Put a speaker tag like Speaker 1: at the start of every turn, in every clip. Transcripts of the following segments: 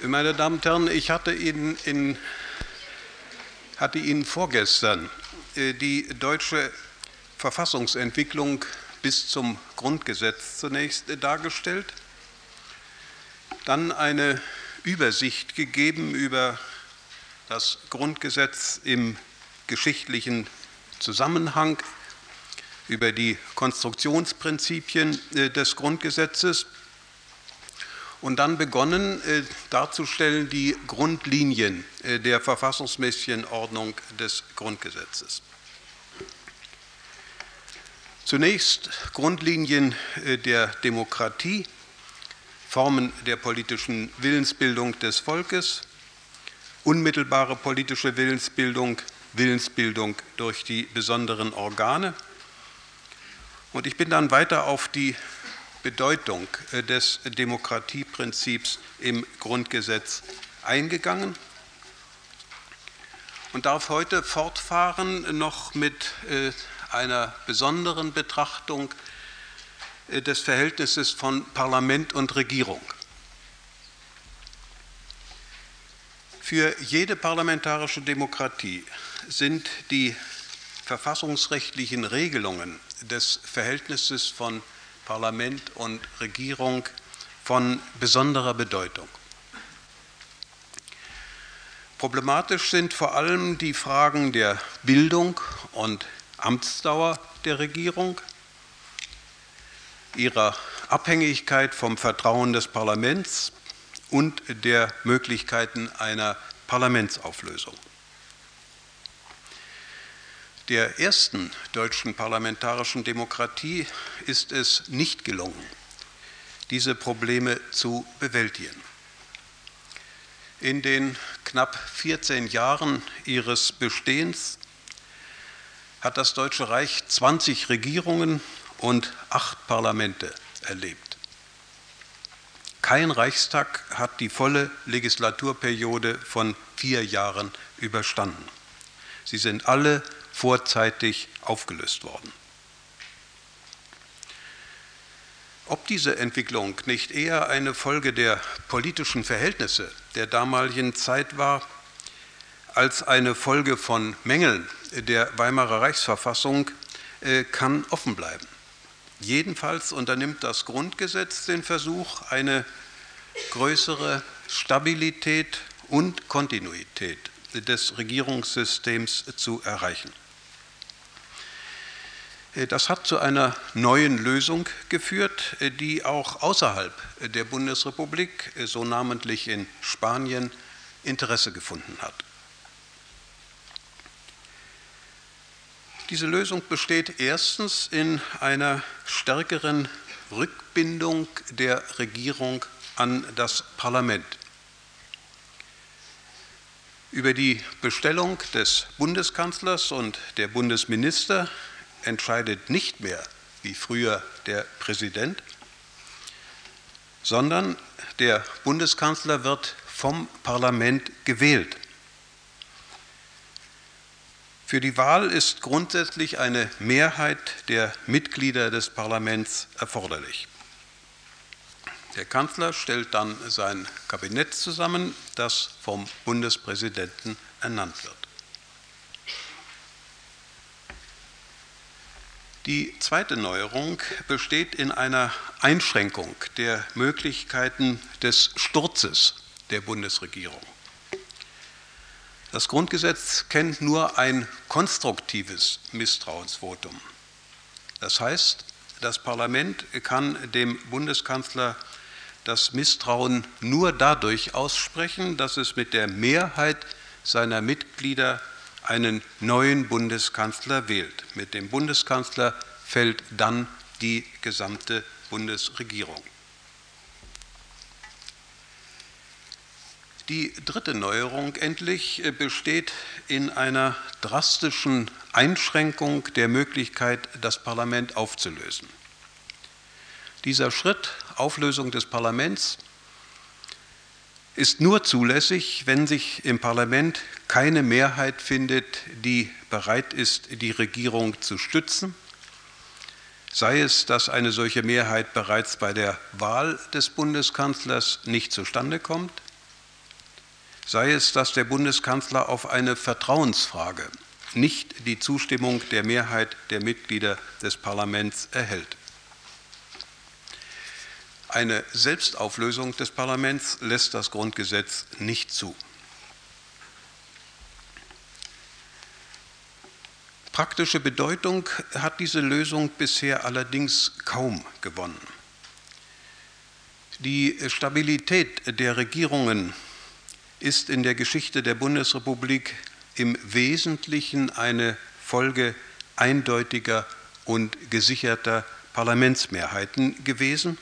Speaker 1: Meine Damen und Herren, ich hatte Ihnen, in, hatte Ihnen vorgestern äh, die deutsche Verfassungsentwicklung bis zum Grundgesetz zunächst äh, dargestellt, dann eine Übersicht gegeben über das Grundgesetz im geschichtlichen Zusammenhang, über die Konstruktionsprinzipien äh, des Grundgesetzes und dann begonnen äh, darzustellen die Grundlinien äh, der verfassungsmäßigen Ordnung des Grundgesetzes. Zunächst Grundlinien äh, der Demokratie, Formen der politischen Willensbildung des Volkes, unmittelbare politische Willensbildung, Willensbildung durch die besonderen Organe. Und ich bin dann weiter auf die Bedeutung äh, des Demokratieprinzips im Grundgesetz eingegangen und darf heute fortfahren noch mit äh, einer besonderen Betrachtung äh, des Verhältnisses von Parlament und Regierung. Für jede parlamentarische Demokratie sind die verfassungsrechtlichen Regelungen des Verhältnisses von Parlament und Regierung von besonderer Bedeutung. Problematisch sind vor allem die Fragen der Bildung und Amtsdauer der Regierung, ihrer Abhängigkeit vom Vertrauen des Parlaments und der Möglichkeiten einer Parlamentsauflösung der ersten deutschen parlamentarischen Demokratie ist es nicht gelungen, diese Probleme zu bewältigen. In den knapp 14 Jahren ihres Bestehens hat das Deutsche Reich 20 Regierungen und acht Parlamente erlebt. Kein Reichstag hat die volle Legislaturperiode von vier Jahren überstanden. Sie sind alle vorzeitig aufgelöst worden. Ob diese Entwicklung nicht eher eine Folge der politischen Verhältnisse der damaligen Zeit war, als eine Folge von Mängeln der Weimarer Reichsverfassung, äh, kann offen bleiben. Jedenfalls unternimmt das Grundgesetz den Versuch, eine größere Stabilität und Kontinuität des Regierungssystems zu erreichen. Äh, das hat zu einer neuen Lösung geführt, äh, die auch außerhalb der Bundesrepublik, äh, so namentlich in Spanien, Interesse gefunden hat. Diese Lösung besteht erstens in einer stärkeren Rückbindung der Regierung an das Parlament. Über die Bestellung des Bundeskanzlers und der Bundesminister entscheidet nicht mehr wie früher der Präsident, sondern der Bundeskanzler wird vom Parlament gewählt. Für die Wahl ist grundsätzlich eine Mehrheit der Mitglieder des Parlaments erforderlich. Der Kanzler stellt dann sein Kabinett zusammen, das vom Bundespräsidenten ernannt wird. Die zweite Neuerung besteht in einer Einschränkung der Möglichkeiten des Sturzes der Bundesregierung. Das Grundgesetz kennt nur ein konstruktives Misstrauensvotum. Das heißt, das Parlament kann dem Bundeskanzler das Misstrauen nur dadurch aussprechen, dass es mit der Mehrheit seiner Mitglieder einen neuen Bundeskanzler wählt. Mit dem Bundeskanzler fällt dann die gesamte Bundesregierung. Die dritte Neuerung endlich besteht in einer drastischen Einschränkung der Möglichkeit, das Parlament aufzulösen. Dieser Schritt, Auflösung des Parlaments, ist nur zulässig, wenn sich im Parlament keine Mehrheit findet, die bereit ist, die Regierung zu stützen, sei es, dass eine solche Mehrheit bereits bei der Wahl des Bundeskanzlers nicht zustande kommt, sei es, dass der Bundeskanzler auf eine Vertrauensfrage nicht die Zustimmung der Mehrheit der Mitglieder des Parlaments erhält. Eine Selbstauflösung des Parlaments lässt das Grundgesetz nicht zu. Praktische Bedeutung hat diese Lösung bisher allerdings kaum gewonnen. Die Stabilität der Regierungen ist in der Geschichte der Bundesrepublik im Wesentlichen eine Folge eindeutiger und gesicherter Parlamentsmehrheiten gewesen,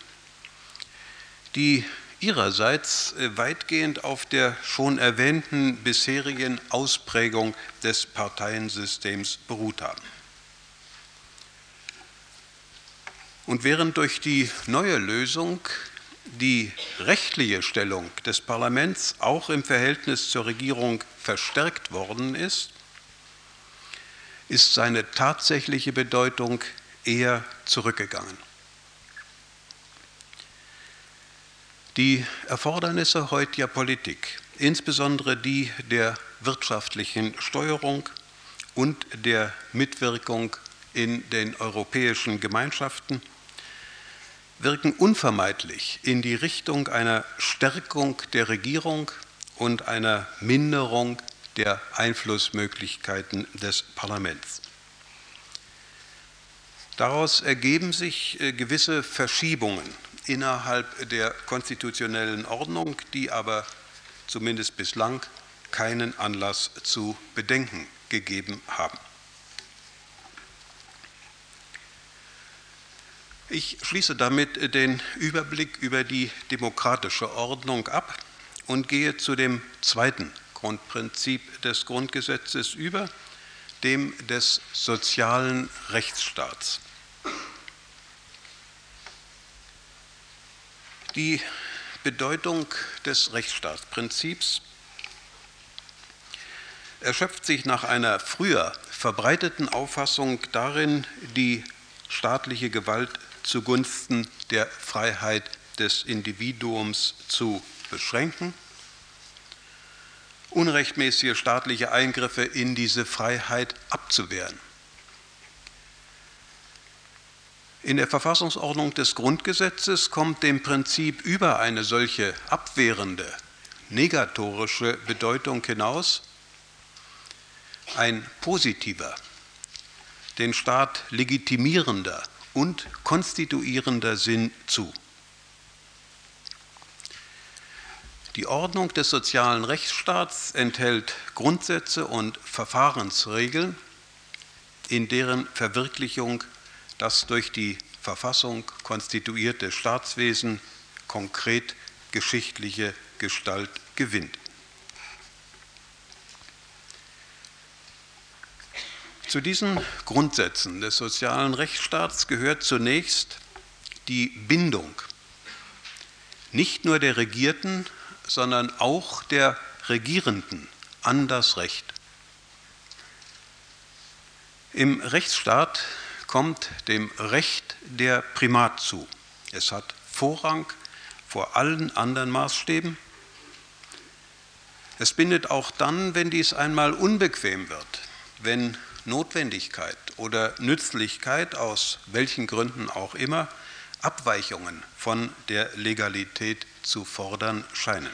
Speaker 1: die ihrerseits weitgehend auf der schon erwähnten bisherigen Ausprägung des Parteiensystems beruht haben. Und während durch die neue Lösung die rechtliche Stellung des Parlaments auch im Verhältnis zur Regierung verstärkt worden ist, ist seine tatsächliche Bedeutung eher zurückgegangen. Die Erfordernisse heutiger Politik, insbesondere die der wirtschaftlichen Steuerung und der Mitwirkung in den europäischen Gemeinschaften, wirken unvermeidlich in die Richtung einer Stärkung der Regierung und einer Minderung der Einflussmöglichkeiten des Parlaments. Daraus ergeben sich äh, gewisse Verschiebungen innerhalb der konstitutionellen Ordnung, die aber zumindest bislang keinen Anlass zu Bedenken gegeben haben. Ich schließe damit den Überblick über die demokratische Ordnung ab und gehe zu dem zweiten Grundprinzip des Grundgesetzes über, dem des sozialen Rechtsstaats. Die Bedeutung des Rechtsstaatsprinzips erschöpft sich nach einer früher verbreiteten Auffassung darin, die staatliche Gewalt zugunsten der Freiheit des Individuums zu beschränken, unrechtmäßige staatliche Eingriffe in diese Freiheit abzuwehren. In der Verfassungsordnung des Grundgesetzes kommt dem Prinzip über eine solche abwehrende, negatorische Bedeutung hinaus ein positiver, den Staat legitimierender und konstituierender Sinn zu. Die Ordnung des sozialen Rechtsstaats enthält Grundsätze und Verfahrensregeln, in deren Verwirklichung das durch die Verfassung konstituierte Staatswesen konkret geschichtliche Gestalt gewinnt. Zu diesen Grundsätzen des sozialen Rechtsstaats gehört zunächst die Bindung nicht nur der Regierten, sondern auch der Regierenden an das Recht. Im Rechtsstaat kommt dem Recht der Primat zu. Es hat Vorrang vor allen anderen Maßstäben. Es bindet auch dann, wenn dies einmal unbequem wird, wenn Notwendigkeit oder Nützlichkeit aus welchen Gründen auch immer Abweichungen von der Legalität zu fordern scheinen.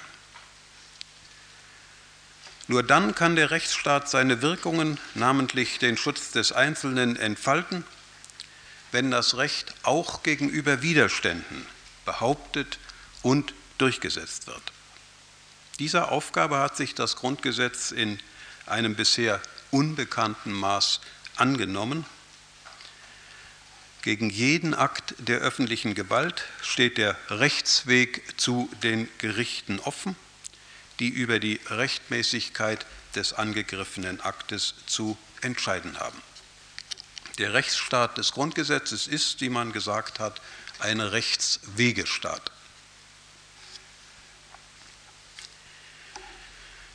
Speaker 1: Nur dann kann der Rechtsstaat seine Wirkungen, namentlich den Schutz des Einzelnen, entfalten, wenn das Recht auch gegenüber Widerständen behauptet und durchgesetzt wird. Dieser Aufgabe hat sich das Grundgesetz in einem bisher unbekannten Maß angenommen. Gegen jeden Akt der öffentlichen Gewalt steht der Rechtsweg zu den Gerichten offen, die über die Rechtmäßigkeit des angegriffenen Aktes zu entscheiden haben. Der Rechtsstaat des Grundgesetzes ist, wie man gesagt hat, ein Rechtswegestaat.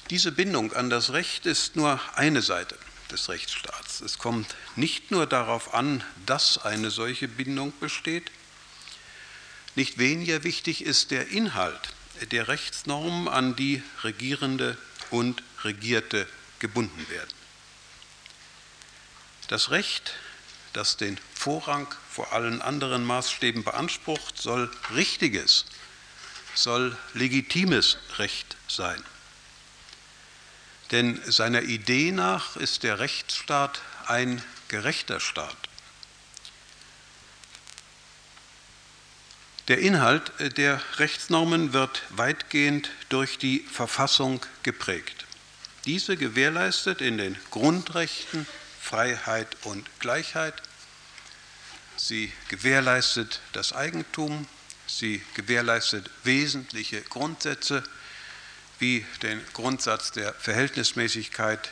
Speaker 1: Diese Bindung an das Recht ist nur eine Seite des Rechtsstaats. Es kommt nicht nur darauf an, dass eine solche Bindung besteht, nicht weniger wichtig ist der Inhalt der Rechtsnormen, an die Regierende und Regierte gebunden werden. Das Recht, das den Vorrang vor allen anderen Maßstäben beansprucht, soll richtiges, soll legitimes Recht sein. Denn seiner Idee nach ist der Rechtsstaat ein gerechter Staat. Der Inhalt der Rechtsnormen wird weitgehend durch die Verfassung geprägt. Diese gewährleistet in den Grundrechten Freiheit und Gleichheit. Sie gewährleistet das Eigentum, sie gewährleistet wesentliche Grundsätze wie den Grundsatz der Verhältnismäßigkeit,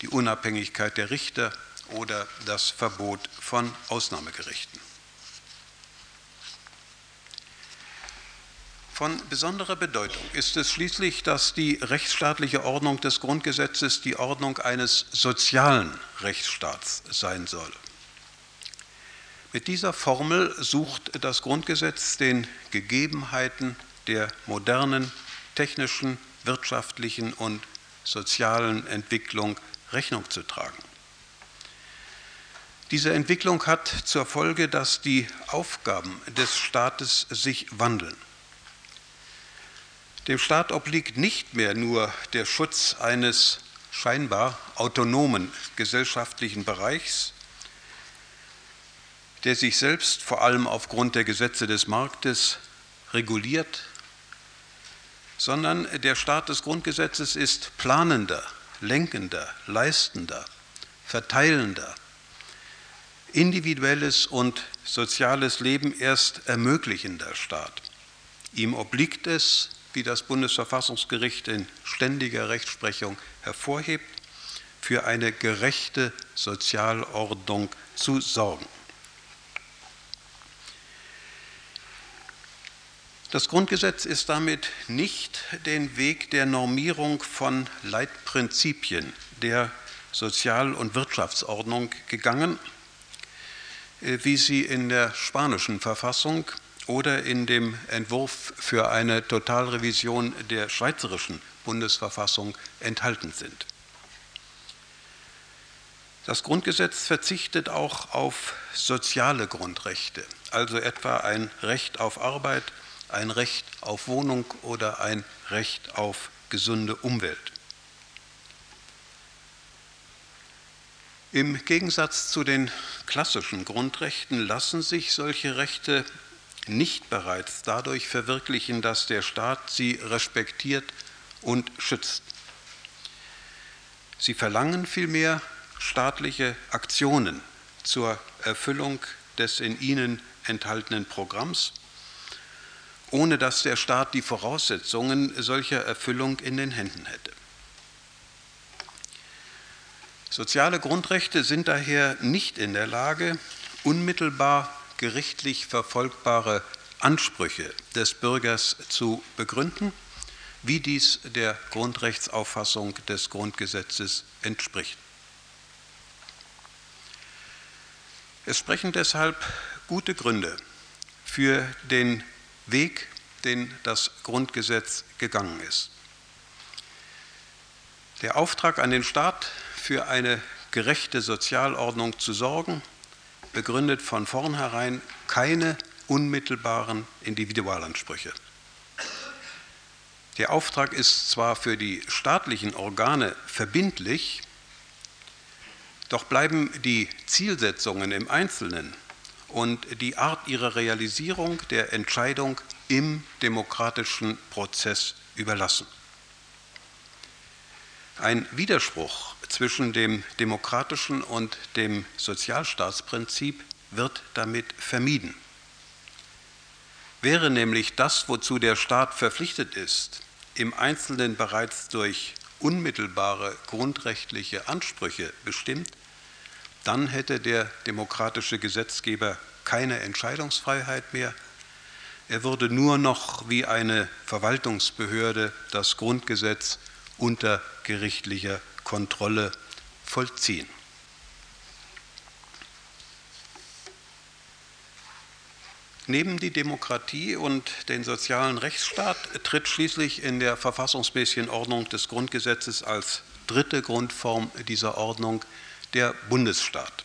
Speaker 1: die Unabhängigkeit der Richter oder das Verbot von Ausnahmegerichten. Von besonderer Bedeutung ist es schließlich, dass die rechtsstaatliche Ordnung des Grundgesetzes die Ordnung eines sozialen Rechtsstaats sein soll. Mit dieser Formel sucht das Grundgesetz den Gegebenheiten der modernen technischen, wirtschaftlichen und sozialen Entwicklung Rechnung zu tragen. Diese Entwicklung hat zur Folge, dass die Aufgaben des Staates sich wandeln. Dem Staat obliegt nicht mehr nur der Schutz eines scheinbar autonomen gesellschaftlichen Bereichs, der sich selbst vor allem aufgrund der Gesetze des Marktes reguliert, sondern der Staat des Grundgesetzes ist planender, lenkender, leistender, verteilender, individuelles und soziales Leben erst ermöglichender Staat. Ihm obliegt es, wie das Bundesverfassungsgericht in ständiger Rechtsprechung hervorhebt, für eine gerechte Sozialordnung zu sorgen. Das Grundgesetz ist damit nicht den Weg der Normierung von Leitprinzipien der Sozial- und Wirtschaftsordnung gegangen, äh, wie sie in der spanischen Verfassung oder in dem Entwurf für eine Totalrevision der schweizerischen Bundesverfassung enthalten sind. Das Grundgesetz verzichtet auch auf soziale Grundrechte, also etwa ein Recht auf Arbeit, ein Recht auf Wohnung oder ein Recht auf gesunde Umwelt. Im Gegensatz zu den klassischen Grundrechten lassen sich solche Rechte nicht bereits dadurch verwirklichen, dass der Staat sie respektiert und schützt. Sie verlangen vielmehr staatliche Aktionen zur Erfüllung des in ihnen enthaltenen Programms, ohne dass der Staat die Voraussetzungen solcher Erfüllung in den Händen hätte. Soziale Grundrechte sind daher nicht in der Lage, unmittelbar gerichtlich verfolgbare Ansprüche des Bürgers zu begründen, wie dies der Grundrechtsauffassung des Grundgesetzes entspricht. Es sprechen deshalb gute Gründe für den Weg, den das Grundgesetz gegangen ist. Der Auftrag an den Staat, für eine gerechte Sozialordnung zu sorgen, begründet von vornherein keine unmittelbaren Individualansprüche. Der Auftrag ist zwar für die staatlichen Organe verbindlich, doch bleiben die Zielsetzungen im Einzelnen und die Art ihrer Realisierung der Entscheidung im demokratischen Prozess überlassen. Ein Widerspruch zwischen dem demokratischen und dem Sozialstaatsprinzip wird damit vermieden. Wäre nämlich das, wozu der Staat verpflichtet ist, im Einzelnen bereits durch unmittelbare grundrechtliche Ansprüche bestimmt, dann hätte der demokratische Gesetzgeber keine Entscheidungsfreiheit mehr. Er würde nur noch wie eine Verwaltungsbehörde das Grundgesetz unter gerichtlicher Kontrolle vollziehen. Neben die Demokratie und den sozialen Rechtsstaat tritt schließlich in der verfassungsmäßigen Ordnung des Grundgesetzes als dritte Grundform dieser Ordnung der Bundesstaat.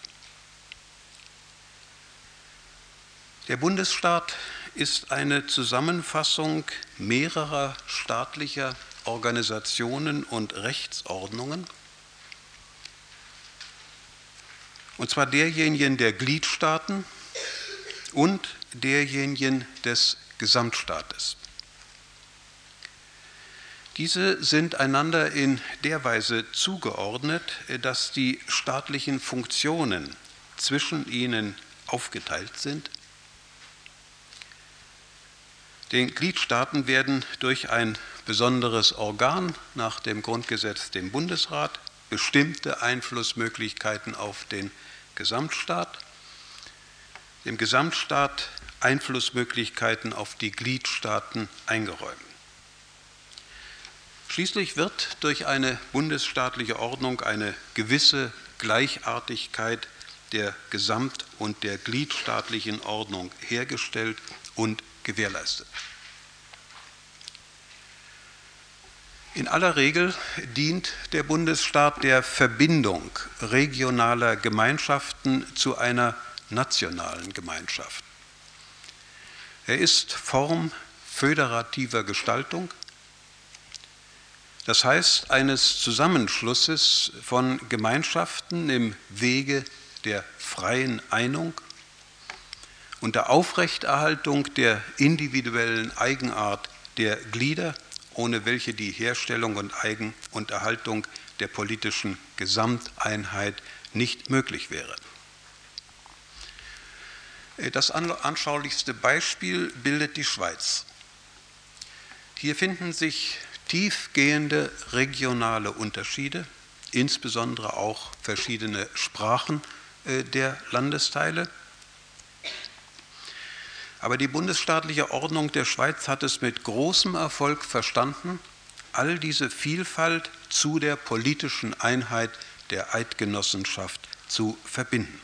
Speaker 1: Der Bundesstaat ist eine Zusammenfassung mehrerer staatlicher Organisationen und Rechtsordnungen, und zwar derjenigen der Gliedstaaten und derjenigen des Gesamtstaates. Diese sind einander in der Weise zugeordnet, dass die staatlichen Funktionen zwischen ihnen aufgeteilt sind. Den Gliedstaaten werden durch ein besonderes Organ nach dem Grundgesetz, dem Bundesrat, bestimmte Einflussmöglichkeiten auf den Gesamtstaat, dem Gesamtstaat Einflussmöglichkeiten auf die Gliedstaaten eingeräumt. Schließlich wird durch eine bundesstaatliche Ordnung eine gewisse Gleichartigkeit der Gesamt- und der gliedstaatlichen Ordnung hergestellt und gewährleistet. In aller Regel dient der Bundesstaat der Verbindung regionaler Gemeinschaften zu einer nationalen Gemeinschaft. Er ist Form föderativer Gestaltung, das heißt eines Zusammenschlusses von Gemeinschaften im Wege der freien Einung und der Aufrechterhaltung der individuellen Eigenart der Glieder, ohne welche die Herstellung und Eigen- und Erhaltung der politischen Gesamteinheit nicht möglich wäre. Das anschaulichste Beispiel bildet die Schweiz. Hier finden sich tiefgehende regionale Unterschiede, insbesondere auch verschiedene Sprachen äh, der Landesteile. Aber die bundesstaatliche Ordnung der Schweiz hat es mit großem Erfolg verstanden, all diese Vielfalt zu der politischen Einheit der Eidgenossenschaft zu verbinden.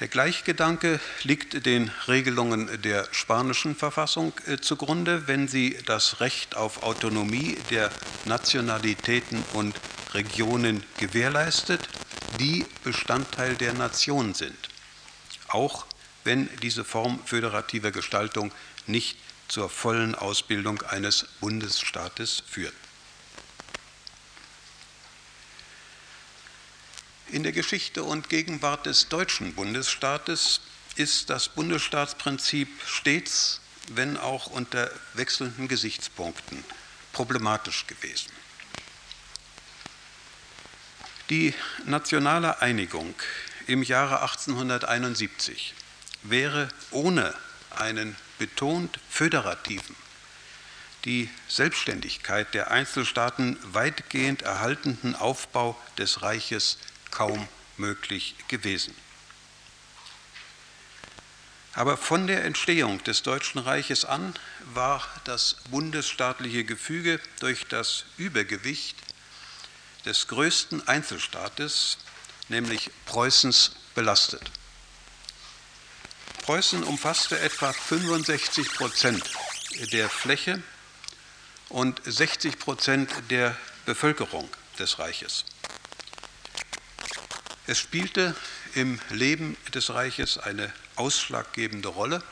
Speaker 1: Der Gleichgedanke liegt den Regelungen der spanischen Verfassung äh, zugrunde, wenn sie das Recht auf Autonomie der Nationalitäten und Regionen gewährleistet, die Bestandteil der Nation sind, auch wenn diese Form föderativer Gestaltung nicht zur vollen Ausbildung eines Bundesstaates führt. In der Geschichte und Gegenwart des deutschen Bundesstaates ist das Bundesstaatsprinzip stets, wenn auch unter wechselnden Gesichtspunkten, problematisch gewesen. Die nationale Einigung im Jahre 1871 wäre ohne einen betont föderativen, die Selbstständigkeit der Einzelstaaten weitgehend erhaltenen Aufbau des Reiches kaum möglich gewesen. Aber von der Entstehung des Deutschen Reiches an war das bundesstaatliche Gefüge durch das Übergewicht des größten Einzelstaates, nämlich Preußens, belastet. Preußen umfasste etwa 65 Prozent der Fläche und 60 Prozent der Bevölkerung des Reiches. Es spielte im Leben des Reiches eine ausschlaggebende Rolle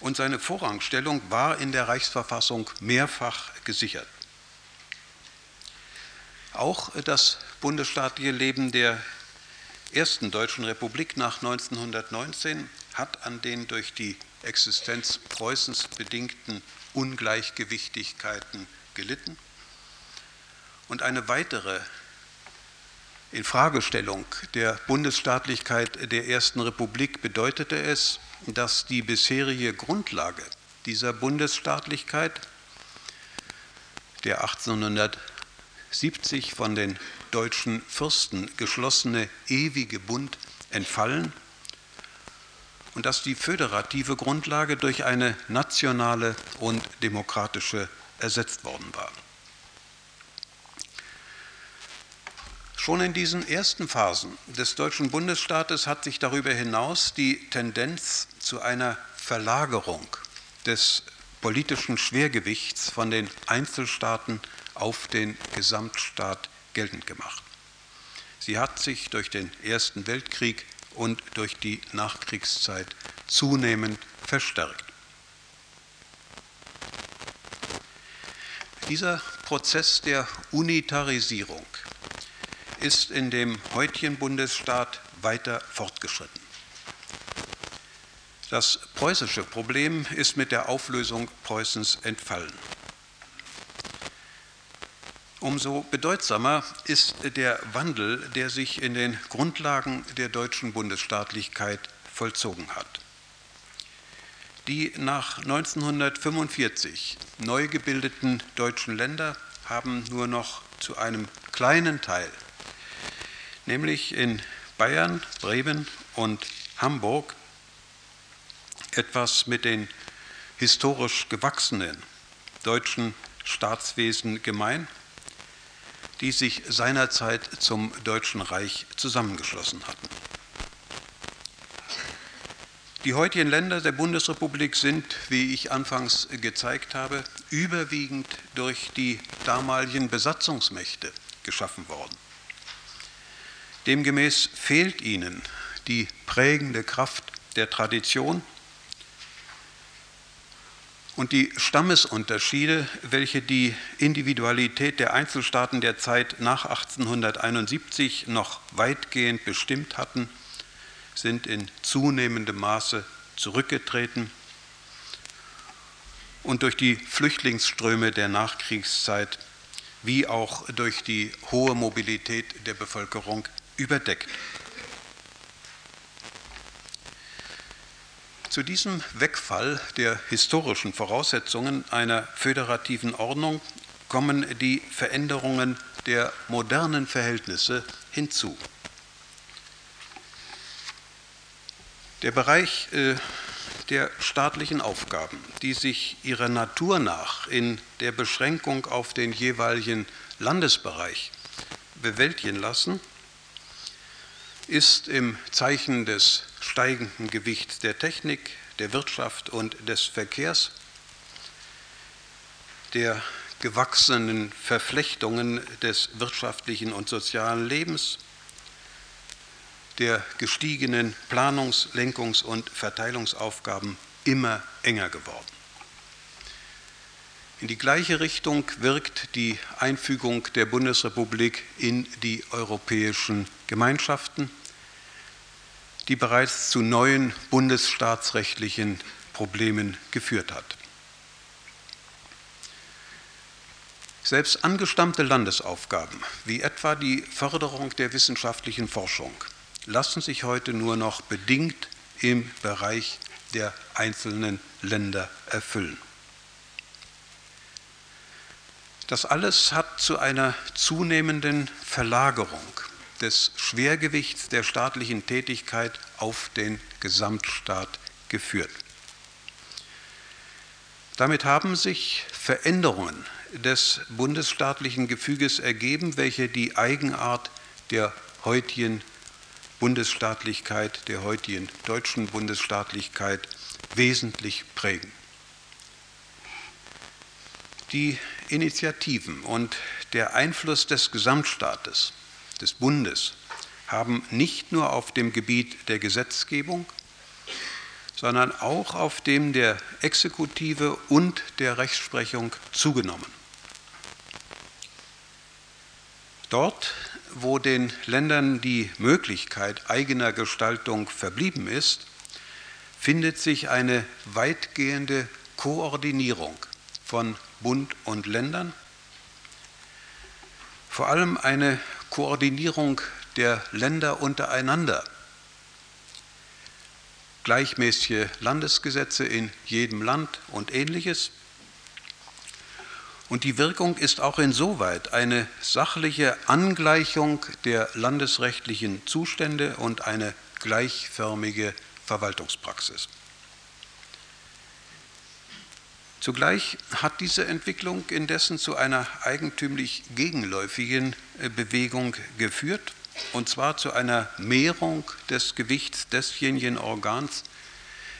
Speaker 1: und seine Vorrangstellung war in der Reichsverfassung mehrfach gesichert. Auch das bundesstaatliche Leben der ersten Deutschen Republik nach 1919 hat an den durch die Existenz Preußens bedingten Ungleichgewichtigkeiten gelitten und eine weitere Infragestellung der Bundesstaatlichkeit der Ersten Republik bedeutete es, dass die bisherige Grundlage dieser Bundesstaatlichkeit, der 1870 von den deutschen Fürsten geschlossene ewige Bund, entfallen und dass die föderative Grundlage durch eine nationale und demokratische ersetzt worden war. Schon in diesen ersten Phasen des deutschen Bundesstaates hat sich darüber hinaus die Tendenz zu einer Verlagerung des politischen Schwergewichts von den Einzelstaaten auf den Gesamtstaat geltend gemacht. Sie hat sich durch den Ersten Weltkrieg und durch die Nachkriegszeit zunehmend verstärkt. Dieser Prozess der Unitarisierung ist in dem heutigen Bundesstaat weiter fortgeschritten. Das preußische Problem ist mit der Auflösung Preußens entfallen. Umso bedeutsamer ist der Wandel, der sich in den Grundlagen der deutschen Bundesstaatlichkeit vollzogen hat. Die nach 1945 neu gebildeten deutschen Länder haben nur noch zu einem kleinen Teil, nämlich in Bayern, Bremen und Hamburg, etwas mit den historisch gewachsenen deutschen Staatswesen gemein, die sich seinerzeit zum Deutschen Reich zusammengeschlossen hatten. Die heutigen Länder der Bundesrepublik sind, wie ich anfangs gezeigt habe, überwiegend durch die damaligen Besatzungsmächte geschaffen worden. Demgemäß fehlt ihnen die prägende Kraft der Tradition und die Stammesunterschiede, welche die Individualität der Einzelstaaten der Zeit nach 1871 noch weitgehend bestimmt hatten, sind in zunehmendem Maße zurückgetreten und durch die Flüchtlingsströme der Nachkriegszeit wie auch durch die hohe Mobilität der Bevölkerung überdeckt. Zu diesem Wegfall der historischen Voraussetzungen einer föderativen Ordnung kommen die Veränderungen der modernen Verhältnisse hinzu. Der Bereich äh, der staatlichen Aufgaben, die sich ihrer Natur nach in der Beschränkung auf den jeweiligen Landesbereich bewältigen lassen, ist im Zeichen des steigenden Gewichts der Technik, der Wirtschaft und des Verkehrs, der gewachsenen Verflechtungen des wirtschaftlichen und sozialen Lebens, der gestiegenen Planungs-, Lenkungs- und Verteilungsaufgaben immer enger geworden. In die gleiche Richtung wirkt die Einfügung der Bundesrepublik in die europäischen Gemeinschaften, die bereits zu neuen bundesstaatsrechtlichen Problemen geführt hat. Selbst angestammte Landesaufgaben, wie etwa die Förderung der wissenschaftlichen Forschung, lassen sich heute nur noch bedingt im Bereich der einzelnen Länder erfüllen. Das alles hat zu einer zunehmenden Verlagerung des Schwergewichts der staatlichen Tätigkeit auf den Gesamtstaat geführt. Damit haben sich Veränderungen des bundesstaatlichen Gefüges ergeben, welche die Eigenart der heutigen Bundesstaatlichkeit, der heutigen deutschen Bundesstaatlichkeit wesentlich prägen. Die Initiativen und der Einfluss des Gesamtstaates, des Bundes, haben nicht nur auf dem Gebiet der Gesetzgebung, sondern auch auf dem der Exekutive und der Rechtsprechung zugenommen. Dort wo den Ländern die Möglichkeit eigener Gestaltung verblieben ist, findet sich eine weitgehende Koordinierung von Bund und Ländern, vor allem eine Koordinierung der Länder untereinander, gleichmäßige Landesgesetze in jedem Land und ähnliches und die Wirkung ist auch insoweit eine sachliche Angleichung der landesrechtlichen Zustände und eine gleichförmige Verwaltungspraxis. Zugleich hat diese Entwicklung indessen zu einer eigentümlich gegenläufigen äh, Bewegung geführt, und zwar zu einer Mehrung des Gewichts desjenigen Organs,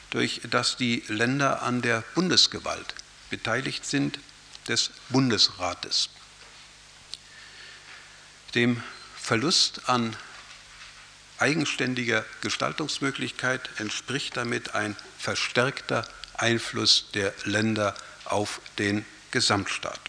Speaker 1: durch das die Länder an der Bundesgewalt beteiligt sind, des Bundesrates. Dem Verlust an eigenständiger Gestaltungsmöglichkeit entspricht damit ein verstärkter Einfluss der Länder auf den Gesamtstaat.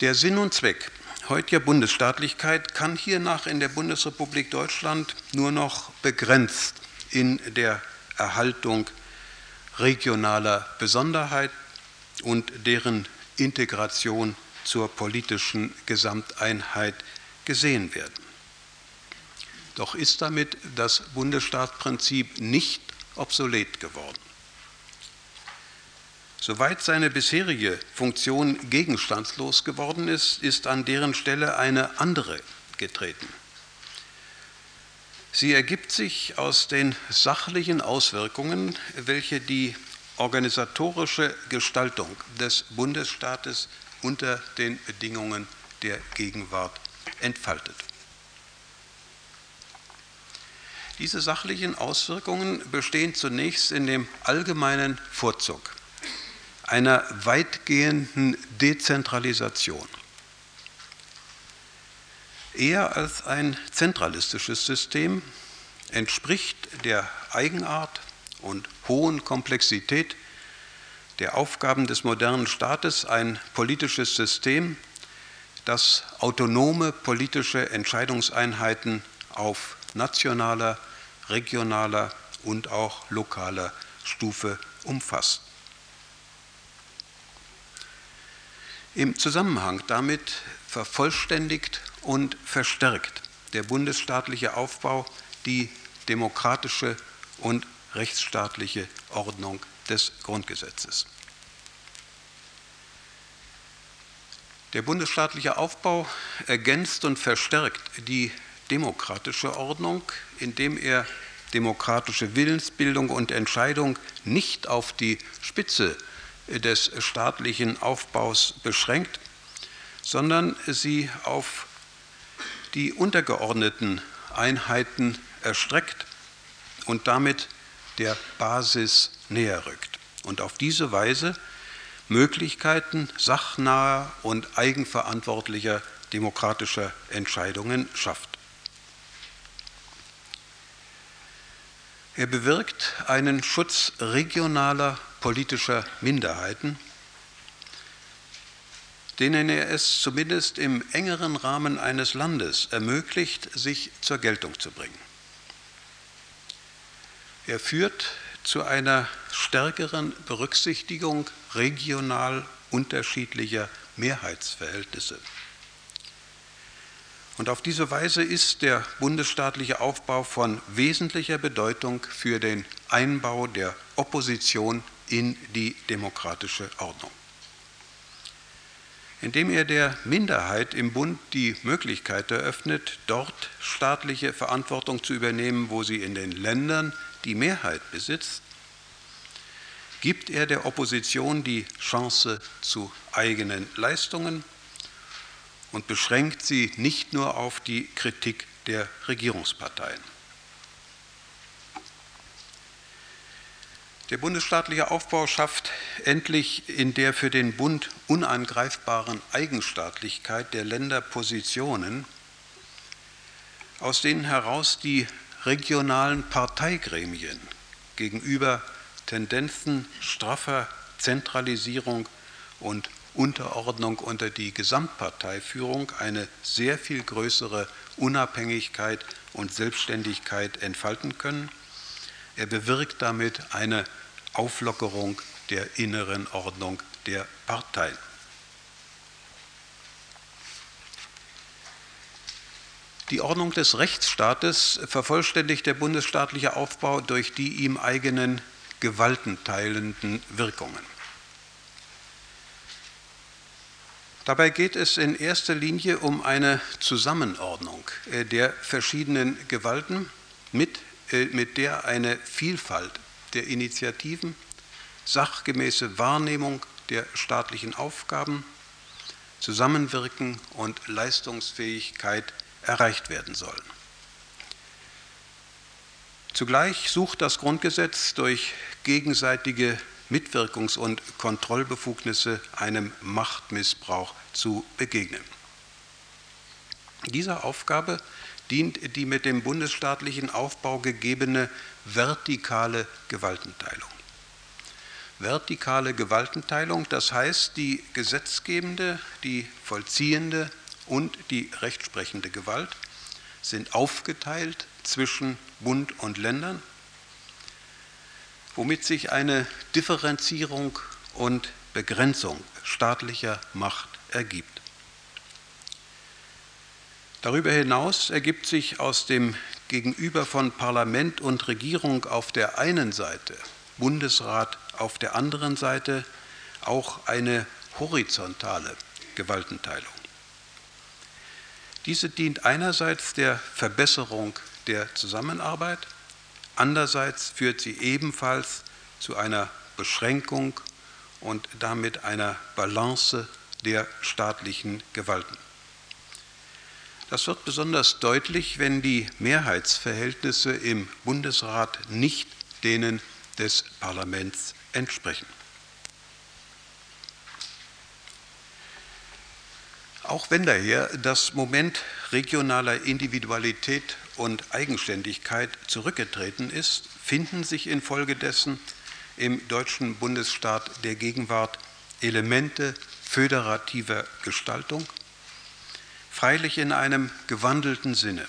Speaker 1: Der Sinn und Zweck heutiger Bundesstaatlichkeit kann hiernach in der Bundesrepublik Deutschland nur noch begrenzt in der Erhaltung regionaler Besonderheit und deren Integration zur politischen Gesamteinheit gesehen werden. Doch ist damit das Bundesstaatsprinzip nicht obsolet geworden. Soweit seine bisherige Funktion gegenstandslos geworden ist, ist an deren Stelle eine andere getreten. Sie ergibt sich aus den sachlichen Auswirkungen, welche die organisatorische Gestaltung des Bundesstaates unter den Bedingungen der Gegenwart entfaltet. Diese sachlichen Auswirkungen bestehen zunächst in dem allgemeinen Vorzug einer weitgehenden Dezentralisation. Eher als ein zentralistisches System entspricht der Eigenart und hohen Komplexität der Aufgaben des modernen Staates ein politisches System, das autonome politische Entscheidungseinheiten auf nationaler, regionaler und auch lokaler Stufe umfasst. Im Zusammenhang damit vervollständigt und verstärkt der bundesstaatliche Aufbau die demokratische und rechtsstaatliche Ordnung des Grundgesetzes. Der bundesstaatliche Aufbau ergänzt und verstärkt die demokratische Ordnung, indem er demokratische Willensbildung und Entscheidung nicht auf die Spitze des staatlichen Aufbaus beschränkt, sondern sie auf die untergeordneten Einheiten erstreckt und damit der Basis näher rückt und auf diese Weise Möglichkeiten sachnaher und eigenverantwortlicher demokratischer Entscheidungen schafft. Er bewirkt einen Schutz regionaler politischer Minderheiten, denen er es zumindest im engeren Rahmen eines Landes ermöglicht, sich zur Geltung zu bringen. Er führt zu einer stärkeren Berücksichtigung regional unterschiedlicher Mehrheitsverhältnisse. Und auf diese Weise ist der bundesstaatliche Aufbau von wesentlicher Bedeutung für den Einbau der Opposition in die demokratische Ordnung. Indem er der Minderheit im Bund die Möglichkeit eröffnet, dort staatliche Verantwortung zu übernehmen, wo sie in den Ländern die Mehrheit besitzt, gibt er der Opposition die Chance zu eigenen Leistungen und beschränkt sie nicht nur auf die Kritik der Regierungsparteien. Der bundesstaatliche Aufbau schafft endlich in der für den Bund unangreifbaren Eigenstaatlichkeit der Länder Positionen, aus denen heraus die regionalen Parteigremien gegenüber Tendenzen straffer Zentralisierung und Unterordnung unter die Gesamtparteiführung eine sehr viel größere Unabhängigkeit und Selbstständigkeit entfalten können. Er bewirkt damit eine Auflockerung der inneren Ordnung der Parteien. Die Ordnung des Rechtsstaates vervollständigt der bundesstaatliche Aufbau durch die ihm eigenen gewaltenteilenden Wirkungen. Dabei geht es in erster Linie um eine Zusammenordnung äh, der verschiedenen Gewalten mit äh, mit der eine Vielfalt der Initiativen, sachgemäße Wahrnehmung der staatlichen Aufgaben, Zusammenwirken und Leistungsfähigkeit erreicht werden sollen. Zugleich sucht das Grundgesetz durch gegenseitige Mitwirkungs- und Kontrollbefugnisse einem Machtmissbrauch zu begegnen. Dieser Aufgabe dient die mit dem bundesstaatlichen Aufbau gegebene vertikale Gewaltenteilung. Vertikale Gewaltenteilung, das heißt die gesetzgebende, die vollziehende und die rechtsprechende Gewalt sind aufgeteilt zwischen Bund und Ländern, womit sich eine Differenzierung und Begrenzung staatlicher Macht ergibt. Darüber hinaus ergibt sich aus dem Gegenüber von Parlament und Regierung auf der einen Seite, Bundesrat auf der anderen Seite auch eine horizontale Gewaltenteilung. Diese dient einerseits der Verbesserung der Zusammenarbeit, andererseits führt sie ebenfalls zu einer Beschränkung und damit einer Balance der staatlichen Gewalten. Das wird besonders deutlich, wenn die Mehrheitsverhältnisse im Bundesrat nicht denen des Parlaments entsprechen. Auch wenn daher das Moment regionaler Individualität und Eigenständigkeit zurückgetreten ist, finden sich infolgedessen im deutschen Bundesstaat der Gegenwart Elemente föderativer Gestaltung freilich in einem gewandelten Sinne.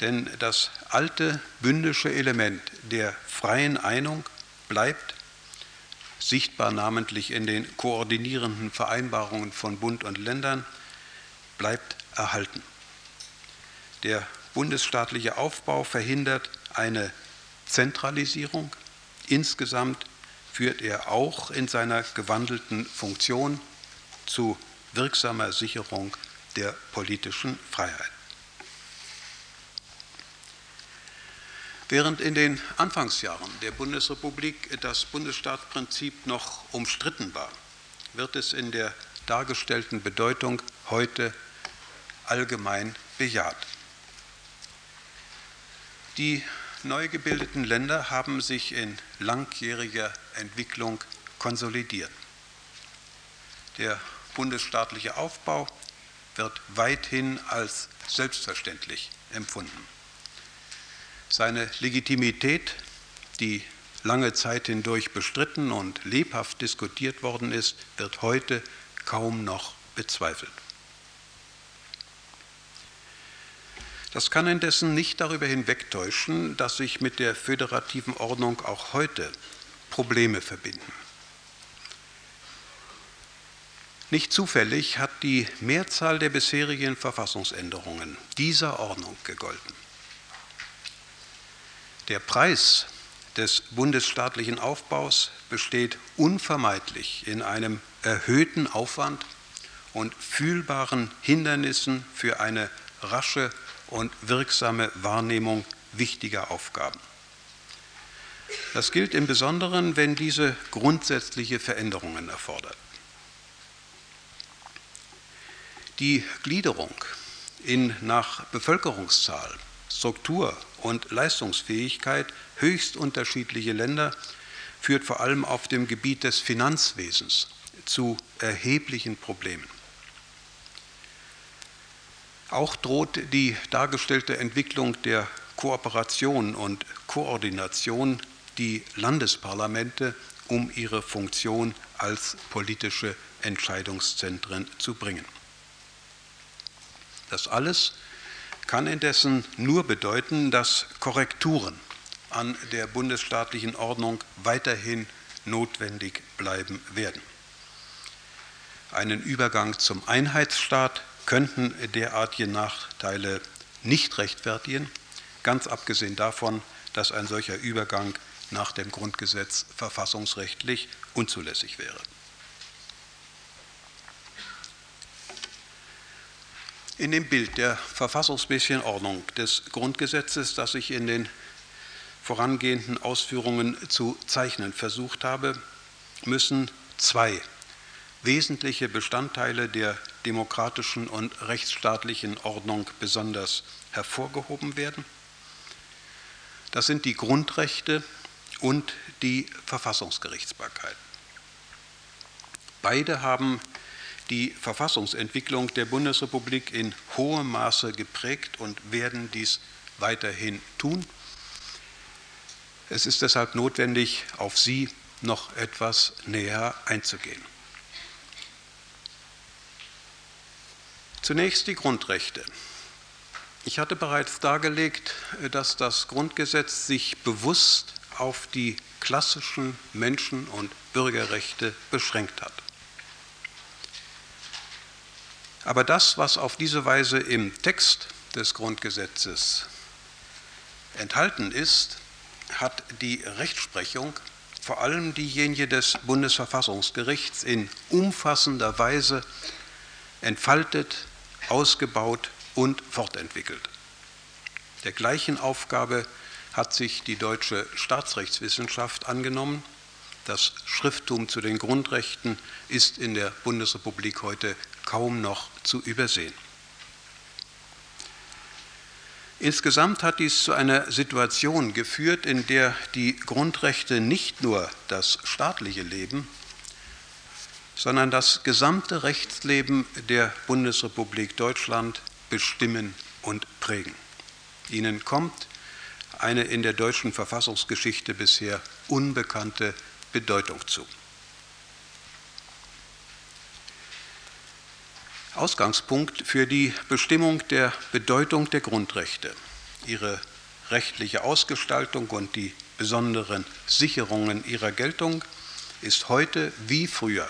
Speaker 1: Denn das alte bündische Element der freien Einung bleibt, sichtbar namentlich in den koordinierenden Vereinbarungen von Bund und Ländern, bleibt erhalten. Der bundesstaatliche Aufbau verhindert eine Zentralisierung. Insgesamt führt er auch in seiner gewandelten Funktion zu wirksamer Sicherung der politischen Freiheit. Während in den Anfangsjahren der Bundesrepublik das Bundesstaatsprinzip noch umstritten war, wird es in der dargestellten Bedeutung heute allgemein bejaht. Die neu gebildeten Länder haben sich in langjähriger Entwicklung konsolidiert. Der bundesstaatliche Aufbau wird weithin als selbstverständlich empfunden. Seine Legitimität, die lange Zeit hindurch bestritten und lebhaft diskutiert worden ist, wird heute kaum noch bezweifelt. Das kann indessen nicht darüber hinwegtäuschen, dass sich mit der föderativen Ordnung auch heute Probleme verbinden. Nicht zufällig hat die Mehrzahl der bisherigen Verfassungsänderungen dieser Ordnung gegolten. Der Preis des bundesstaatlichen Aufbaus besteht unvermeidlich in einem erhöhten Aufwand und fühlbaren Hindernissen für eine rasche und wirksame Wahrnehmung wichtiger Aufgaben. Das gilt im Besonderen, wenn diese grundsätzliche Veränderungen erfordert. Die Gliederung in nach Bevölkerungszahl, Struktur und Leistungsfähigkeit höchst unterschiedliche Länder führt vor allem auf dem Gebiet des Finanzwesens zu erheblichen Problemen. Auch droht die dargestellte Entwicklung der Kooperation und Koordination die Landesparlamente um ihre Funktion als politische Entscheidungszentren zu bringen. Das alles kann indessen nur bedeuten, dass Korrekturen an der bundesstaatlichen Ordnung weiterhin notwendig bleiben werden. Einen Übergang zum Einheitsstaat könnten derartige Nachteile nicht rechtfertigen, ganz abgesehen davon, dass ein solcher Übergang nach dem Grundgesetz verfassungsrechtlich unzulässig wäre. In dem Bild der verfassungsmäßigen Ordnung des Grundgesetzes, das ich in den vorangehenden Ausführungen zu zeichnen versucht habe, müssen zwei wesentliche Bestandteile der demokratischen und rechtsstaatlichen Ordnung besonders hervorgehoben werden. Das sind die Grundrechte und die Verfassungsgerichtsbarkeit. Beide haben die Verfassungsentwicklung der Bundesrepublik in hohem Maße geprägt und werden dies weiterhin tun. Es ist deshalb notwendig, auf sie noch etwas näher einzugehen. Zunächst die Grundrechte. Ich hatte bereits dargelegt, dass das Grundgesetz sich bewusst auf die klassischen Menschen- und Bürgerrechte beschränkt hat. Aber das, was auf diese Weise im Text des Grundgesetzes enthalten ist, hat die Rechtsprechung, vor allem diejenige des Bundesverfassungsgerichts, in umfassender Weise entfaltet, ausgebaut und fortentwickelt. Der gleichen Aufgabe hat sich die deutsche Staatsrechtswissenschaft angenommen. Das Schrifttum zu den Grundrechten ist in der Bundesrepublik heute kaum noch zu übersehen. Insgesamt hat dies zu einer Situation geführt, in der die Grundrechte nicht nur das staatliche Leben, sondern das gesamte Rechtsleben der Bundesrepublik Deutschland bestimmen und prägen. Ihnen kommt eine in der deutschen Verfassungsgeschichte bisher unbekannte Bedeutung zu. Ausgangspunkt für die Bestimmung der Bedeutung der Grundrechte, ihre rechtliche Ausgestaltung und die besonderen Sicherungen ihrer Geltung ist heute wie früher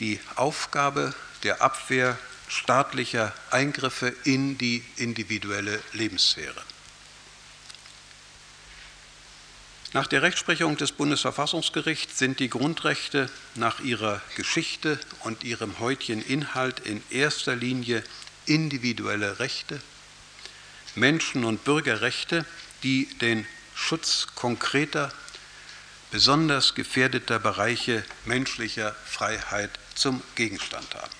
Speaker 1: die Aufgabe der Abwehr staatlicher Eingriffe in die individuelle Lebenssphäre. Nach der Rechtsprechung des Bundesverfassungsgerichts sind die Grundrechte nach ihrer Geschichte und ihrem heutigen Inhalt in erster Linie individuelle Rechte, Menschen- und Bürgerrechte, die den Schutz konkreter, besonders gefährdeter Bereiche menschlicher Freiheit zum Gegenstand haben.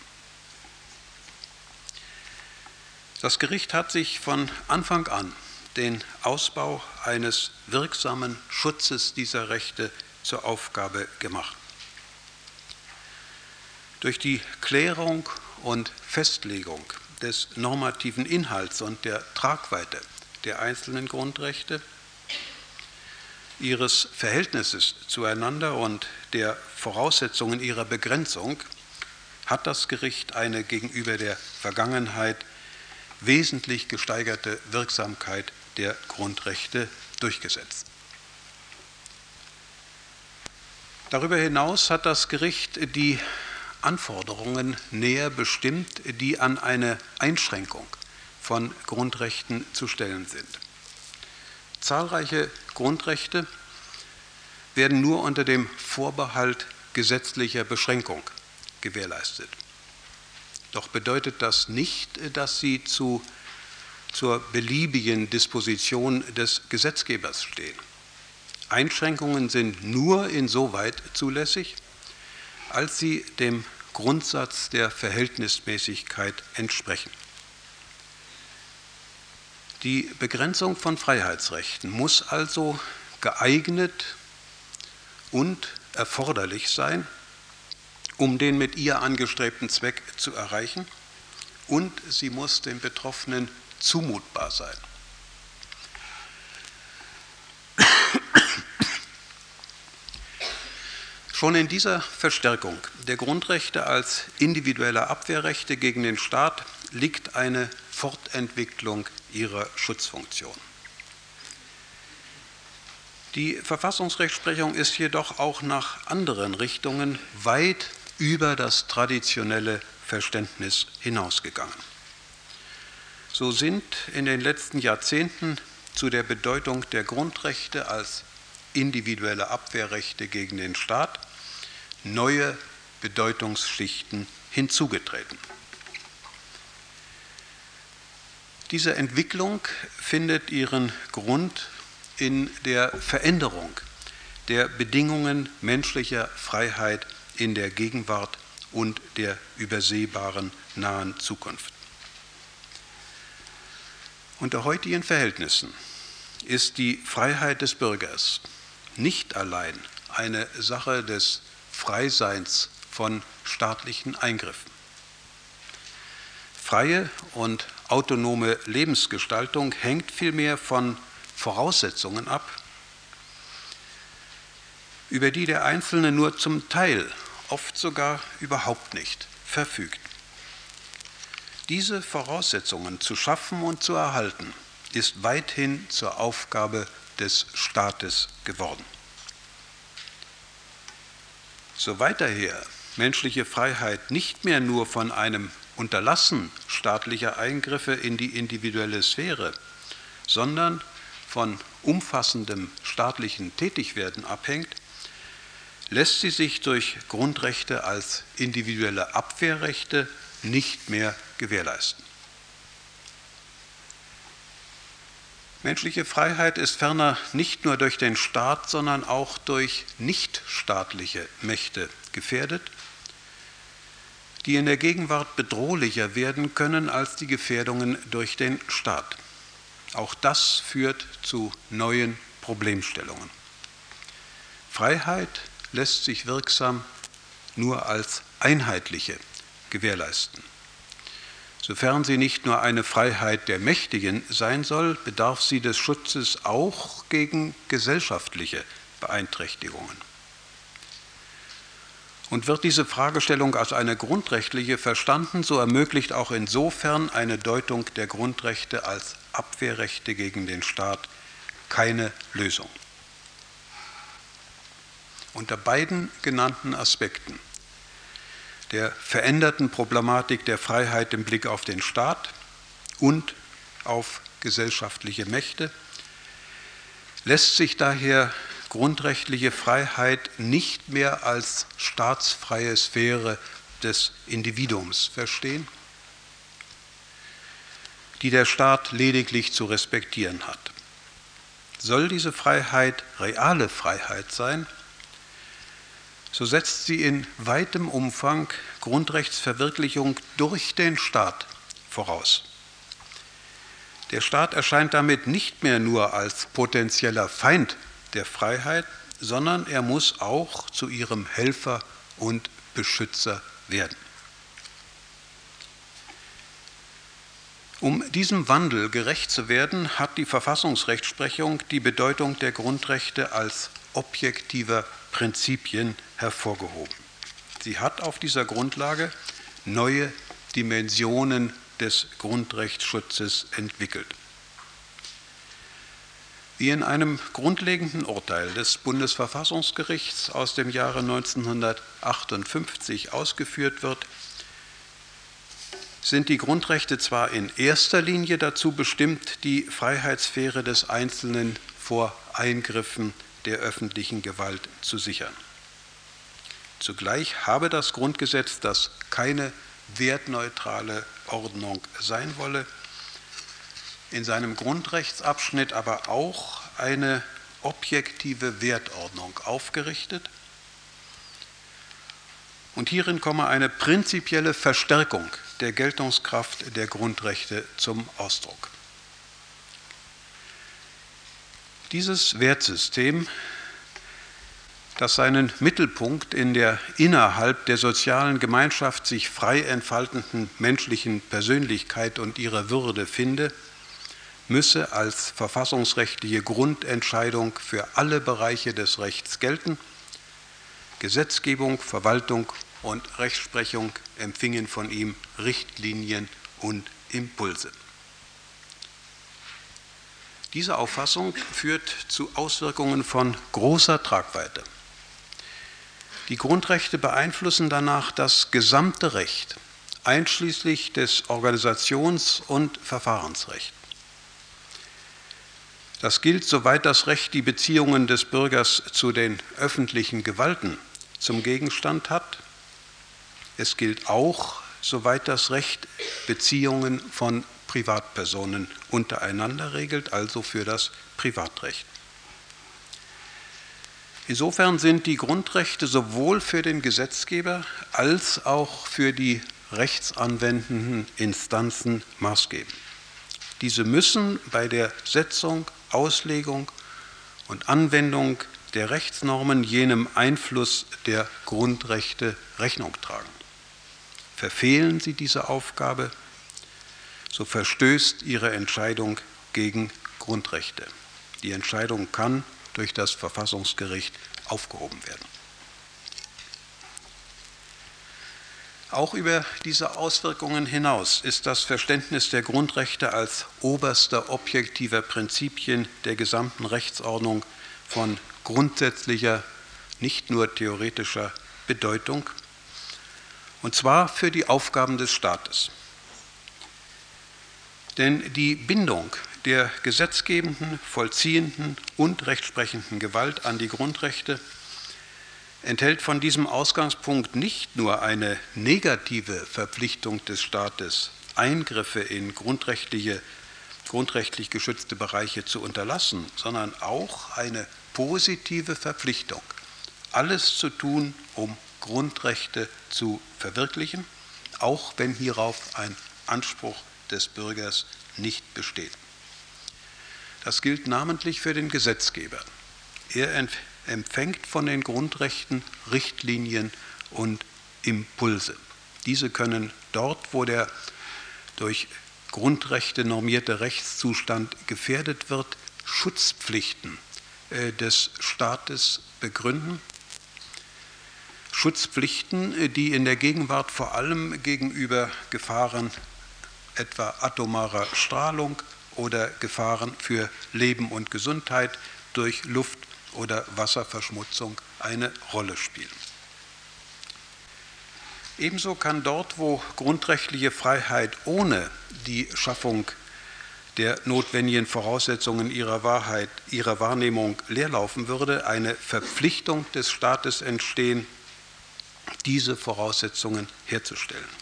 Speaker 1: Das Gericht hat sich von Anfang an den Ausbau eines wirksamen Schutzes dieser Rechte zur Aufgabe gemacht. Durch die Klärung und Festlegung des normativen Inhalts und der Tragweite der einzelnen Grundrechte, ihres Verhältnisses zueinander und der Voraussetzungen ihrer Begrenzung hat das Gericht eine gegenüber der Vergangenheit wesentlich gesteigerte Wirksamkeit der Grundrechte durchgesetzt. Darüber hinaus hat das Gericht die Anforderungen näher bestimmt, die an eine Einschränkung von Grundrechten zu stellen sind. Zahlreiche Grundrechte werden nur unter dem Vorbehalt gesetzlicher Beschränkung gewährleistet. Doch bedeutet das nicht, dass sie zu zur beliebigen Disposition des Gesetzgebers stehen. Einschränkungen sind nur insoweit zulässig, als sie dem Grundsatz der Verhältnismäßigkeit entsprechen. Die Begrenzung von Freiheitsrechten muss also geeignet und erforderlich sein, um den mit ihr angestrebten Zweck zu erreichen, und sie muss den Betroffenen zumutbar sein. Schon in dieser Verstärkung der Grundrechte als individuelle Abwehrrechte gegen den Staat liegt eine Fortentwicklung ihrer Schutzfunktion. Die Verfassungsrechtsprechung ist jedoch auch nach anderen Richtungen weit über das traditionelle Verständnis hinausgegangen. So sind in den letzten Jahrzehnten zu der Bedeutung der Grundrechte als individuelle Abwehrrechte gegen den Staat neue Bedeutungsschichten hinzugetreten. Diese Entwicklung findet ihren Grund in der Veränderung der Bedingungen menschlicher Freiheit in der Gegenwart und der übersehbaren nahen Zukunft. Unter heutigen Verhältnissen ist die Freiheit des Bürgers nicht allein eine Sache des Freiseins von staatlichen Eingriffen. Freie und autonome Lebensgestaltung hängt vielmehr von Voraussetzungen ab, über die der Einzelne nur zum Teil, oft sogar überhaupt nicht verfügt. Diese Voraussetzungen zu schaffen und zu erhalten, ist weithin zur Aufgabe des Staates geworden. Soweit daher menschliche Freiheit nicht mehr nur von einem Unterlassen staatlicher Eingriffe in die individuelle Sphäre, sondern von umfassendem staatlichen Tätigwerden abhängt, lässt sie sich durch Grundrechte als individuelle Abwehrrechte nicht mehr gewährleisten. Menschliche Freiheit ist ferner nicht nur durch den Staat, sondern auch durch nichtstaatliche Mächte gefährdet, die in der Gegenwart bedrohlicher werden können als die Gefährdungen durch den Staat. Auch das führt zu neuen Problemstellungen. Freiheit lässt sich wirksam nur als einheitliche gewährleisten. Sofern sie nicht nur eine Freiheit der Mächtigen sein soll, bedarf sie des Schutzes auch gegen gesellschaftliche Beeinträchtigungen. Und wird diese Fragestellung als eine grundrechtliche verstanden, so ermöglicht auch insofern eine Deutung der Grundrechte als Abwehrrechte gegen den Staat keine Lösung. Unter beiden genannten Aspekten der veränderten Problematik der Freiheit im Blick auf den Staat und auf gesellschaftliche Mächte, lässt sich daher grundrechtliche Freiheit nicht mehr als staatsfreie Sphäre des Individuums verstehen, die der Staat lediglich zu respektieren hat. Soll diese Freiheit reale Freiheit sein, so setzt sie in weitem Umfang Grundrechtsverwirklichung durch den Staat voraus. Der Staat erscheint damit nicht mehr nur als potenzieller Feind der Freiheit, sondern er muss auch zu ihrem Helfer und Beschützer werden. Um diesem Wandel gerecht zu werden, hat die Verfassungsrechtsprechung die Bedeutung der Grundrechte als objektiver Prinzipien hervorgehoben. Sie hat auf dieser Grundlage neue Dimensionen des Grundrechtsschutzes entwickelt. Wie in einem grundlegenden Urteil des Bundesverfassungsgerichts aus dem Jahre 1958 ausgeführt wird, sind die Grundrechte zwar in erster Linie dazu bestimmt, die Freiheitssphäre des Einzelnen vor Eingriffen der öffentlichen Gewalt zu sichern. Zugleich habe das Grundgesetz, das keine wertneutrale Ordnung sein wolle, in seinem Grundrechtsabschnitt aber auch eine objektive Wertordnung aufgerichtet. Und hierin komme eine prinzipielle Verstärkung der Geltungskraft der Grundrechte zum Ausdruck. Dieses Wertsystem, das seinen Mittelpunkt in der innerhalb der sozialen Gemeinschaft sich frei entfaltenden menschlichen Persönlichkeit und ihrer Würde finde, müsse als verfassungsrechtliche Grundentscheidung für alle Bereiche des Rechts gelten. Gesetzgebung, Verwaltung und Rechtsprechung empfingen von ihm Richtlinien und Impulse. Diese Auffassung führt zu Auswirkungen von großer Tragweite. Die Grundrechte beeinflussen danach das gesamte Recht, einschließlich des Organisations- und Verfahrensrechts. Das gilt, soweit das Recht die Beziehungen des Bürgers zu den öffentlichen Gewalten zum Gegenstand hat. Es gilt auch, soweit das Recht Beziehungen von Privatpersonen untereinander regelt, also für das Privatrecht. Insofern sind die Grundrechte sowohl für den Gesetzgeber als auch für die rechtsanwendenden Instanzen maßgebend. Diese müssen bei der Setzung, Auslegung und Anwendung der Rechtsnormen jenem Einfluss der Grundrechte Rechnung tragen. Verfehlen sie diese Aufgabe, so verstößt ihre Entscheidung gegen Grundrechte. Die Entscheidung kann durch das Verfassungsgericht aufgehoben werden. Auch über diese Auswirkungen hinaus ist das Verständnis der Grundrechte als oberster objektiver Prinzipien der gesamten Rechtsordnung von grundsätzlicher, nicht nur theoretischer Bedeutung, und zwar für die Aufgaben des Staates. Denn die Bindung der gesetzgebenden, vollziehenden und rechtsprechenden Gewalt an die Grundrechte enthält von diesem Ausgangspunkt nicht nur eine negative Verpflichtung des Staates, Eingriffe in grundrechtliche, grundrechtlich geschützte Bereiche zu unterlassen, sondern auch eine positive Verpflichtung, alles zu tun, um Grundrechte zu verwirklichen, auch wenn hierauf ein Anspruch des Bürgers nicht besteht. Das gilt namentlich für den Gesetzgeber. Er empfängt von den Grundrechten Richtlinien und Impulse. Diese können dort, wo der durch Grundrechte normierte Rechtszustand gefährdet wird, Schutzpflichten äh, des Staates begründen. Schutzpflichten, äh, die in der Gegenwart vor allem gegenüber Gefahren etwa atomarer Strahlung oder Gefahren für Leben und Gesundheit durch Luft- oder Wasserverschmutzung eine Rolle spielen. Ebenso kann dort, wo grundrechtliche Freiheit ohne die Schaffung der notwendigen Voraussetzungen ihrer Wahrheit, ihrer Wahrnehmung leerlaufen würde, eine Verpflichtung des Staates entstehen, diese Voraussetzungen herzustellen.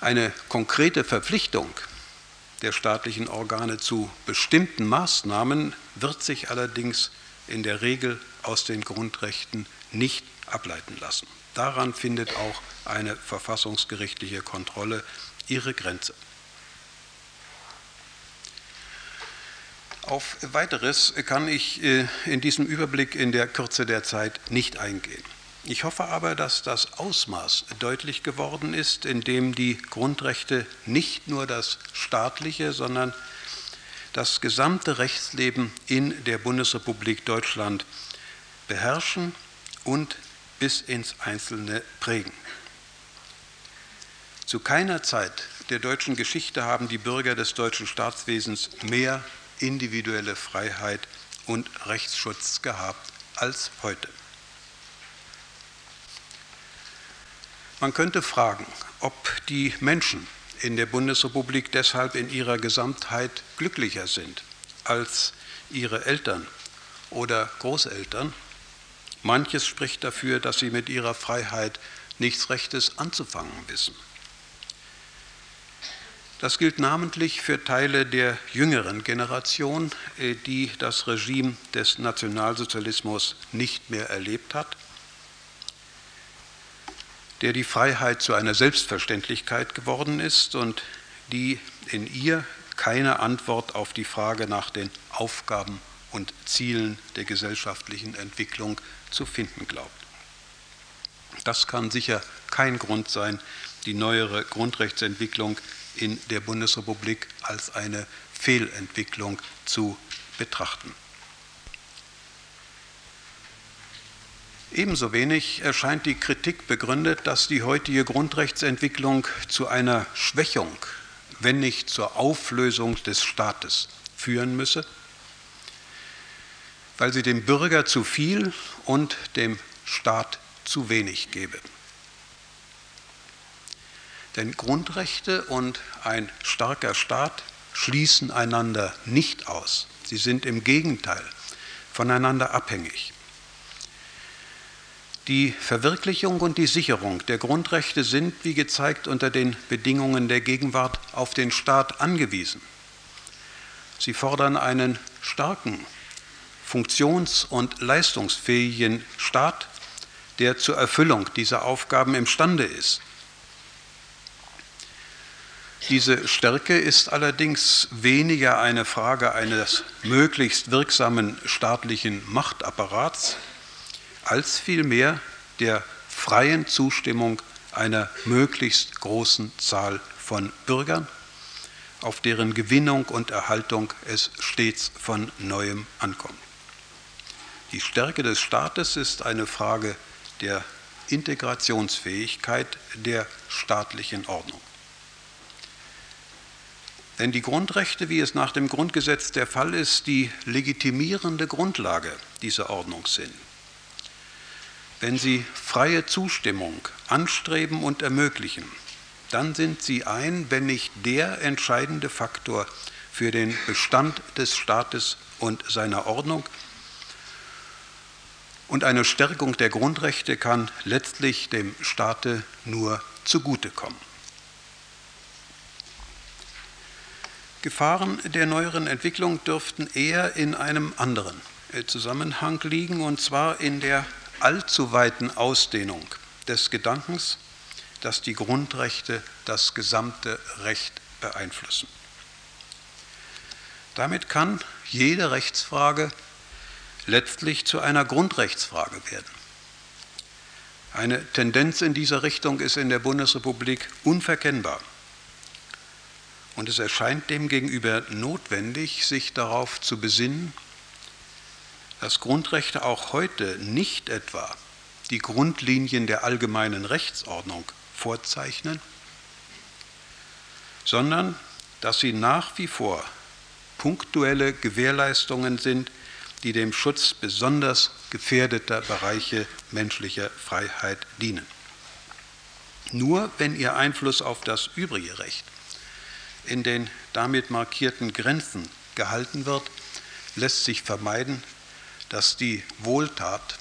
Speaker 1: Eine konkrete Verpflichtung der staatlichen Organe zu bestimmten Maßnahmen wird sich allerdings in der Regel aus den Grundrechten nicht ableiten lassen. Daran findet auch eine verfassungsgerichtliche Kontrolle ihre Grenze. Auf weiteres kann ich äh, in diesem Überblick in der Kürze der Zeit nicht eingehen. Ich hoffe aber, dass das Ausmaß deutlich geworden ist, in dem die Grundrechte nicht nur das staatliche, sondern das gesamte Rechtsleben in der Bundesrepublik Deutschland beherrschen und bis ins Einzelne prägen. Zu keiner Zeit der deutschen Geschichte haben die Bürger des deutschen Staatswesens mehr individuelle Freiheit und Rechtsschutz gehabt als heute. Man könnte fragen, ob die Menschen in der Bundesrepublik deshalb in ihrer Gesamtheit glücklicher sind als ihre Eltern oder Großeltern. Manches spricht dafür, dass sie mit ihrer Freiheit nichts Rechtes anzufangen wissen. Das gilt namentlich für Teile der jüngeren Generation, äh, die das Regime des Nationalsozialismus nicht mehr erlebt hat der die Freiheit zu einer Selbstverständlichkeit geworden ist und die in ihr keine Antwort auf die Frage nach den Aufgaben und Zielen der gesellschaftlichen Entwicklung zu finden glaubt. Das kann sicher kein Grund sein, die neuere Grundrechtsentwicklung in der Bundesrepublik als eine Fehlentwicklung zu betrachten. Ebenso wenig erscheint die Kritik begründet, dass die heutige Grundrechtsentwicklung zu einer Schwächung, wenn nicht zur Auflösung des Staates führen müsse, weil sie dem Bürger zu viel und dem Staat zu wenig gebe. Denn Grundrechte und ein starker Staat schließen einander nicht aus. Sie sind im Gegenteil voneinander abhängig. Die Verwirklichung und die Sicherung der Grundrechte sind, wie gezeigt, unter den Bedingungen der Gegenwart auf den Staat angewiesen. Sie fordern einen starken, funktions- und leistungsfähigen Staat, der zur Erfüllung dieser Aufgaben imstande ist. Diese Stärke ist allerdings weniger eine Frage eines möglichst wirksamen staatlichen Machtapparats, als vielmehr der freien Zustimmung einer möglichst großen Zahl von Bürgern, auf deren Gewinnung und Erhaltung es stets von neuem ankommt. Die Stärke des Staates ist eine Frage der Integrationsfähigkeit der staatlichen Ordnung. Denn die Grundrechte, wie es nach dem Grundgesetz der Fall ist, die legitimierende Grundlage dieser Ordnung sind. Wenn sie freie Zustimmung anstreben und ermöglichen, dann sind sie ein, wenn nicht der entscheidende Faktor für den Bestand des Staates und seiner Ordnung. Und eine Stärkung der Grundrechte kann letztlich dem Staate nur zugutekommen. Gefahren der neueren Entwicklung dürften eher in einem anderen Zusammenhang liegen, und zwar in der allzu weiten Ausdehnung des Gedankens, dass die Grundrechte das gesamte Recht beeinflussen. Damit kann jede Rechtsfrage letztlich zu einer Grundrechtsfrage werden. Eine Tendenz in dieser Richtung ist in der Bundesrepublik unverkennbar. Und es erscheint demgegenüber notwendig, sich darauf zu besinnen, dass Grundrechte auch heute nicht etwa die Grundlinien der allgemeinen Rechtsordnung vorzeichnen, sondern dass sie nach wie vor punktuelle Gewährleistungen sind, die dem Schutz besonders gefährdeter Bereiche menschlicher Freiheit dienen. Nur wenn ihr Einfluss auf das übrige Recht in den damit markierten Grenzen gehalten wird, lässt sich vermeiden, dass die Wohltat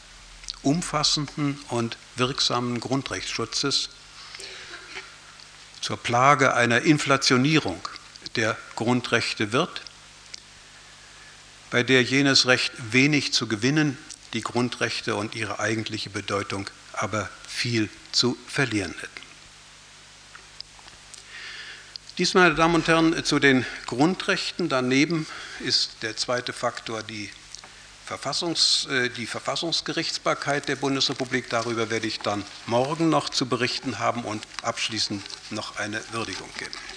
Speaker 1: umfassenden und wirksamen Grundrechtsschutzes zur Plage einer Inflationierung der Grundrechte wird, bei der jenes Recht wenig zu gewinnen, die Grundrechte und ihre eigentliche Bedeutung aber viel zu verlieren hätten. Dies, meine Damen und Herren, zu den Grundrechten. Daneben ist der zweite Faktor die, Verfassungs-, äh, die Verfassungsgerichtsbarkeit der Bundesrepublik. Darüber werde ich dann morgen noch zu berichten haben und abschließend noch eine Würdigung geben.